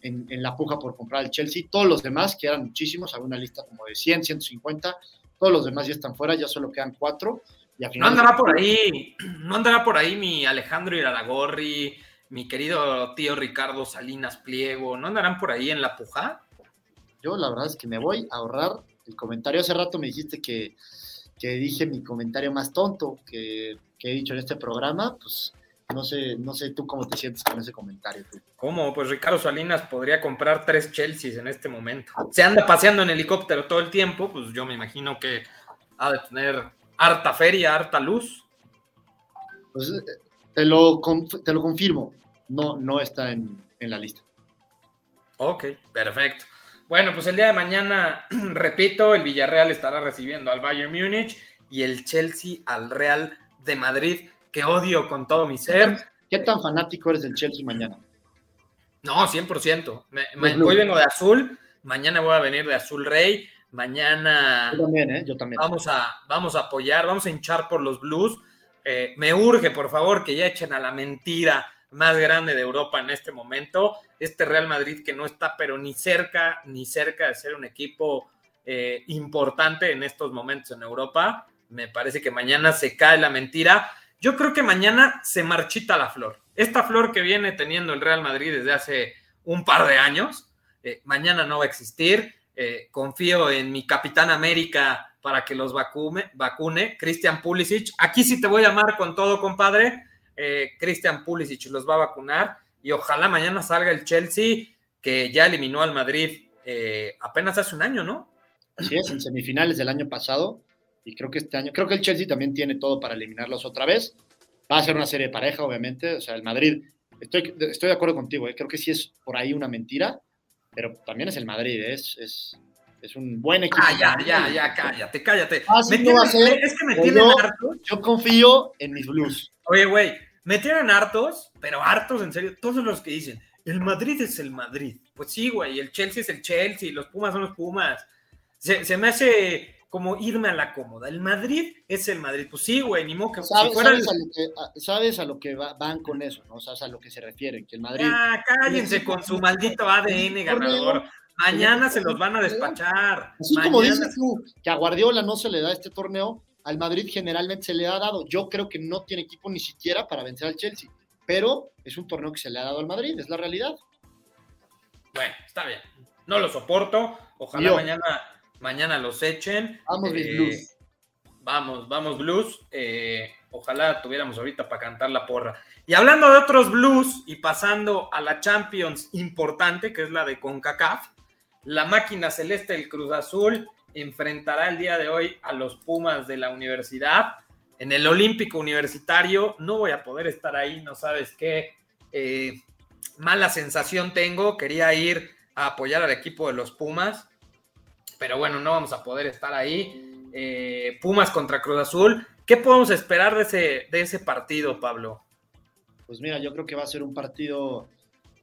en, la puja por comprar el Chelsea. Todos los demás, que eran muchísimos, había una lista como de 100, 150, todos los demás ya están fuera, ya solo quedan cuatro. Y no andará por ahí, no andará por ahí mi Alejandro Iraragorri, mi querido tío Ricardo Salinas Pliego, ¿no andarán por ahí en la puja? Yo la verdad es que me voy a ahorrar el comentario. Hace rato me dijiste que, dije mi comentario más tonto que, he dicho en este programa, pues no sé, no sé tú cómo te sientes con ese comentario. ¿Cómo? Pues Ricardo Salinas podría comprar tres Chelseas en este momento. Se anda paseando en helicóptero todo el tiempo, pues yo me imagino que ha de tener harta feria, harta luz. Pues eh, te lo, te lo confirmo, no, no está en, en la lista. Ok, perfecto. Bueno, pues el día de mañana, [CLEARS THROAT] repito, el Villarreal estará recibiendo al Bayern Múnich y el Chelsea al Real de Madrid que odio con todo mi ser. ¿Qué tan fanático eres del Chelsea mañana? No, 100%. hoy vengo de azul, mañana voy a venir de azul rey, mañana... Yo también, ¿eh? Yo también. Vamos a, vamos a apoyar, vamos a hinchar por los Blues. Eh, me urge, por favor, que ya echen a la mentira más grande de Europa en este momento. Este Real Madrid que no está, pero ni cerca, ni cerca de ser un equipo eh, importante en estos momentos en Europa. Me parece que mañana se cae la mentira. Yo creo que mañana se marchita la flor. Esta flor que viene teniendo el Real Madrid desde hace un par de años, eh, mañana no va a existir. Eh, confío en mi capitán América para que los vacune, vacune, Christian Pulisic. Aquí sí te voy a llamar con todo, compadre. Eh, Christian Pulisic los va a vacunar y ojalá mañana salga el Chelsea que ya eliminó al Madrid apenas hace un año, ¿no? Así es, en semifinales del año pasado y creo que este año, creo que el Chelsea también tiene todo para eliminarlos otra vez. Va a ser una serie de pareja, obviamente. O sea, el Madrid, estoy, estoy de acuerdo contigo, ¿eh? creo que sí es por ahí una mentira, pero también es el Madrid, ¿eh? es, es, es un buen equipo. Ah, ya, ya, ya, cállate, cállate. es que me tienen hartos. Yo confío en mis Blues. Oye, güey, me tienen hartos, pero hartos, en serio, todos los que dicen, el Madrid es el Madrid. Pues sí, güey, el Chelsea es el Chelsea, los Pumas son los Pumas. Se, se me hace como irme a la cómoda. El Madrid es el Madrid. Pues sí, güey, ni modo que ¿Sabes, fuera sabes, a lo que, sabes a lo que van con eso, ¿no? Sabes a lo que se refieren, que el Madrid. Ah, cállense con su maldito ADN ganador. Mañana se los van a despachar. Así como dices tú, que a Guardiola no se le da este torneo, al Madrid generalmente se le ha dado. Yo creo que no tiene equipo ni siquiera para vencer al Chelsea, pero es un torneo que se le ha dado al Madrid, es la realidad. Bueno, está bien. No lo soporto. Ojalá mañana mañana los echen. Vamos, eh, Blues. Vamos, vamos, Blues. Eh, ojalá tuviéramos ahorita para cantar la porra. Y hablando de otros Blues y pasando a la Champions importante, que es la de CONCACAF, la máquina celeste del Cruz Azul enfrentará el día de hoy a los Pumas de la universidad en el Olímpico Universitario. No voy a poder estar ahí, no sabes qué eh, mala sensación tengo. Quería ir a apoyar al equipo de los Pumas pero bueno, no vamos a poder estar ahí. Eh, Pumas contra Cruz Azul. ¿Qué podemos esperar de ese, de ese partido, Pablo? Pues mira, yo creo que va a ser un partido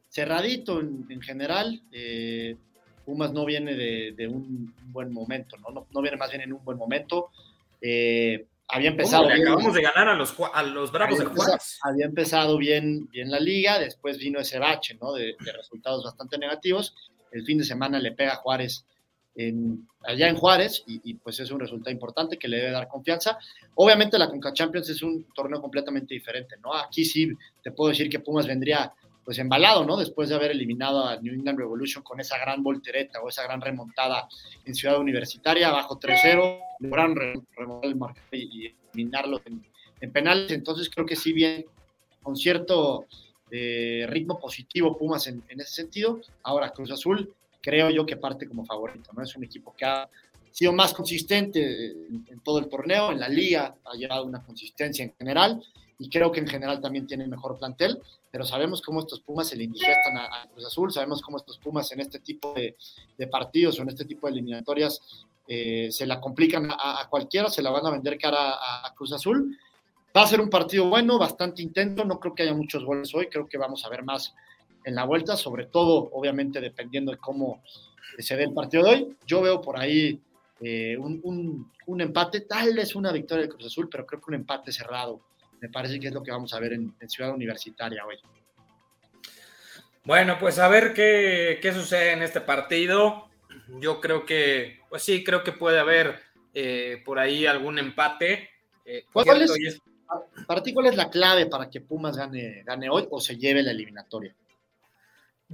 cerradito en, general. Eh, Pumas no viene de, un buen momento, ¿no? ¿no? viene más bien en un buen momento. Eh, había empezado. acabamos de ganar a los, a los Bravos de Juárez. Había empezado bien, bien la liga, después vino ese bache, ¿no? De, de, resultados bastante negativos. El fin de semana le pega a Juárez allá en Juárez y, pues es un resultado importante que le debe dar confianza. Obviamente la Conca Champions es un torneo completamente diferente, ¿no? Aquí sí te puedo decir que Pumas vendría pues embalado, ¿no? Después de haber eliminado a New England Revolution con esa gran voltereta o esa gran remontada en Ciudad Universitaria, bajo 3-0, lograron remontar el marcador y, eliminarlo en, penales, entonces creo que sí bien con cierto eh, ritmo positivo Pumas en, en ese sentido. Ahora Cruz Azul creo yo que parte como favorito, ¿no? Es un equipo que ha sido más consistente en, todo el torneo, en la liga ha llevado una consistencia en general y creo que en general también tiene mejor plantel, pero sabemos cómo estos Pumas se le indigestan a, Cruz Azul, sabemos cómo estos Pumas en este tipo de, partidos o en este tipo de eliminatorias eh, se la complican a, cualquiera, se la van a vender cara a, Cruz Azul. Va a ser un partido bueno, bastante intenso, no creo que haya muchos goles hoy, creo que vamos a ver más en la vuelta, sobre todo, obviamente, dependiendo de cómo se dé el partido de hoy. Yo veo por ahí eh, un, empate, tal vez una victoria de Cruz Azul, pero creo que un empate cerrado. Me parece que es lo que vamos a ver en, Ciudad Universitaria hoy. Bueno, pues a ver qué, qué, sucede en este partido. Yo creo que, pues sí, creo que puede haber eh, por ahí algún empate. Eh, ¿Cuál es, Para ti, ¿cuál es la clave para que Pumas gane, gane hoy o se lleve la eliminatoria?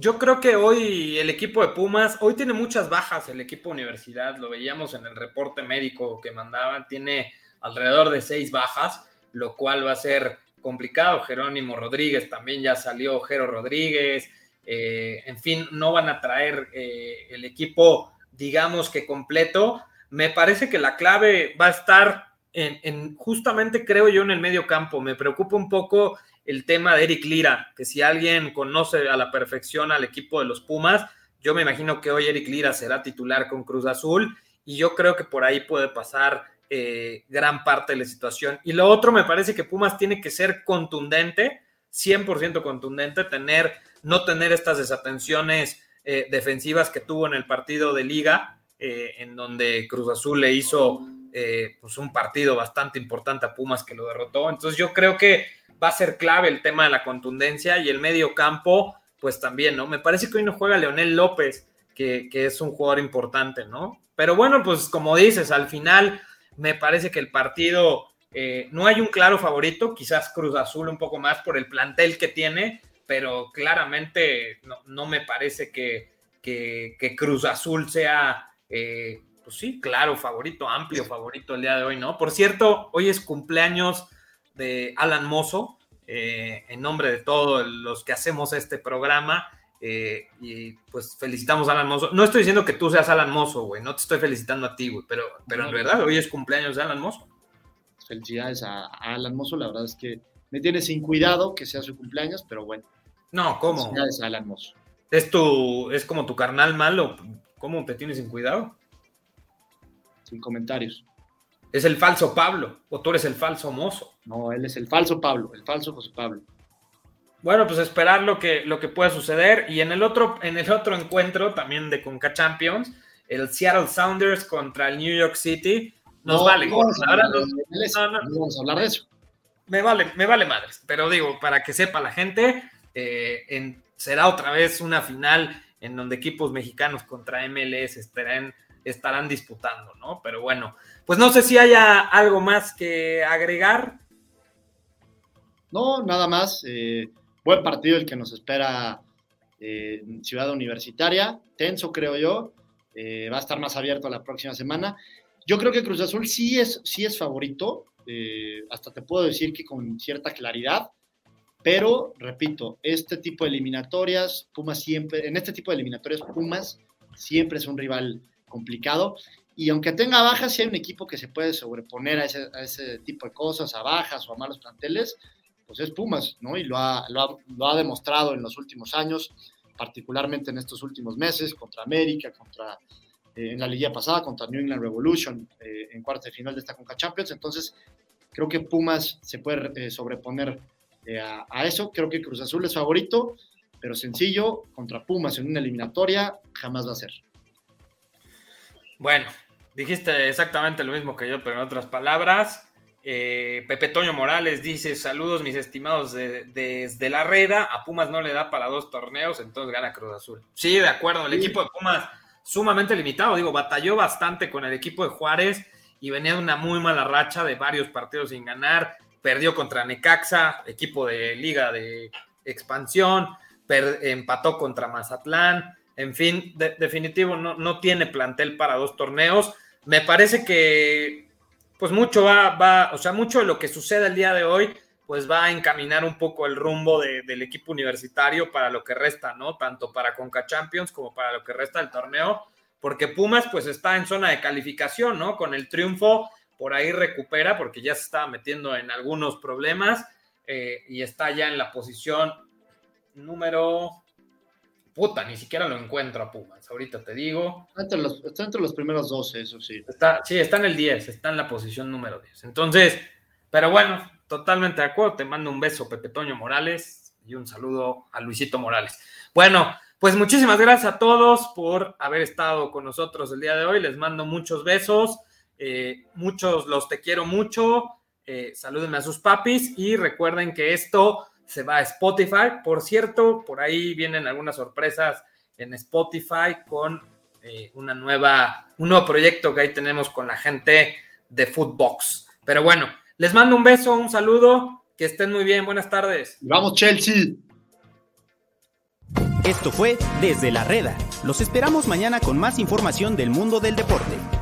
Yo creo que hoy el equipo de Pumas, hoy tiene muchas bajas el equipo universidad, lo veíamos en el reporte médico que mandaban, tiene alrededor de seis bajas, lo cual va a ser complicado. Jerónimo Rodríguez también ya salió, Jero Rodríguez, eh, en fin, no van a traer eh, el equipo, digamos que completo. Me parece que la clave va a estar en, en, justamente, creo yo, en el medio campo. Me preocupa un poco el tema de Eric Lira, que si alguien conoce a la perfección al equipo de los Pumas, yo me imagino que hoy Eric Lira será titular con Cruz Azul y yo creo que por ahí puede pasar eh, gran parte de la situación. Y lo otro, me parece que Pumas tiene que ser contundente, 100% contundente, tener, no tener estas desatenciones eh, defensivas que tuvo en el partido de liga, eh, en donde Cruz Azul le hizo pues un partido bastante importante a Pumas que lo derrotó. Entonces yo creo que va a ser clave el tema de la contundencia y el medio campo, pues también, ¿no? Me parece que hoy no juega Leonel López, que, es un jugador importante, ¿no? Pero bueno, pues como dices, al final me parece que el partido eh, no hay un claro favorito, quizás Cruz Azul un poco más por el plantel que tiene, pero claramente no, me parece que, que, Cruz Azul sea, eh, pues sí, claro, favorito, amplio favorito el día de hoy, ¿no? Por cierto, hoy es cumpleaños de Alan Mozo, eh, en nombre de todos los que hacemos este programa. Eh, y pues felicitamos a Alan Mozo. No estoy diciendo que tú seas Alan Mozo, güey, no te estoy felicitando a ti, güey, pero, pero en verdad hoy es cumpleaños de Alan Mozo. Felicidades a, Alan Mozo, la verdad es que me tiene sin cuidado que sea su cumpleaños, pero bueno. No, ¿cómo? Felicidades a Alan Mozo. ¿Es, tu, ¿Es como tu carnal malo? ¿Cómo te tienes sin cuidado? Sin comentarios. Es el falso Pablo, o tú eres el falso mozo. No, él es el falso Pablo, el falso José Pablo. Bueno, pues esperar lo que, lo que pueda suceder. Y en el otro, en el otro encuentro también de Conca Champions, el Seattle Sounders contra el New York City, nos vale. No vamos, a hablar de eso. Me vale, me vale madres. Pero digo, para que sepa la gente, eh, será otra vez una final en donde equipos mexicanos contra MLS estarán, estarán disputando, ¿no? Pero bueno, pues no sé si haya algo más que agregar. No, nada más. Eh, buen partido el que nos espera eh, Ciudad Universitaria. Tenso, creo yo. Eh, va a estar más abierto la próxima semana. Yo creo que Cruz Azul sí es, sí es favorito. hasta te puedo decir que con cierta claridad. Pero, repito, este tipo de eliminatorias, Pumas siempre, en este tipo de eliminatorias, Pumas siempre es un rival complicado. Y aunque tenga bajas, si hay un equipo que se puede sobreponer a ese, tipo de cosas, a bajas o a malos planteles, pues es Pumas, ¿no? Y lo ha, lo ha, demostrado en los últimos años, particularmente en estos últimos meses, contra América, contra eh, en la liga pasada, contra New England Revolution, eh, en cuarta de final de esta Conca Champions. Entonces, creo que Pumas se puede eh, sobreponer a, a, eso. Creo que Cruz Azul es favorito, pero sencillo, contra Pumas en una eliminatoria, jamás va a ser. Bueno, Dijiste exactamente lo mismo que yo, pero en otras palabras. Eh, Pepe Toño Morales dice: Saludos, mis estimados, desde la reda. A Pumas no le da para dos torneos, entonces gana Cruz Azul. Sí, de acuerdo. El equipo de Pumas sumamente limitado. Digo, batalló bastante con el equipo de Juárez y venía de una muy mala racha de varios partidos sin ganar. Perdió contra Necaxa, equipo de liga de expansión. empató contra Mazatlán. En fin, definitivo, no, no tiene plantel para dos torneos me parece que pues mucho va, va, o sea, mucho de lo que sucede el día de hoy, pues va a encaminar un poco el rumbo del equipo universitario para lo que resta, ¿no? Tanto para Conca Champions como para lo que resta del torneo, porque Pumas pues está en zona de calificación, ¿no? Con el triunfo por ahí recupera porque ya se estaba metiendo en algunos problemas eh, y está ya en la posición número puta, ni siquiera lo encuentro a Pumas. Ahorita te digo. Está entre los, está entre los primeros 12, eso sí. Está, sí, está en el 10, está en la posición número 10. Entonces, pero bueno, totalmente de acuerdo. Te mando un beso, Pepe Toño Morales, y un saludo a Luisito Morales. Bueno, pues muchísimas gracias a todos por haber estado con nosotros el día de hoy. Les mando muchos besos. Eh, muchos los te quiero mucho. Eh, salúdenme a sus papis y recuerden que esto se va a Spotify. Por cierto, por ahí vienen algunas sorpresas en Spotify con eh, una nueva, un nuevo proyecto que ahí tenemos con la gente de Footbox. Pero bueno, les mando un beso, un saludo, que estén muy bien, buenas tardes. Vamos Chelsea. Esto fue Desde la Reda. Los esperamos mañana con más información del mundo del deporte.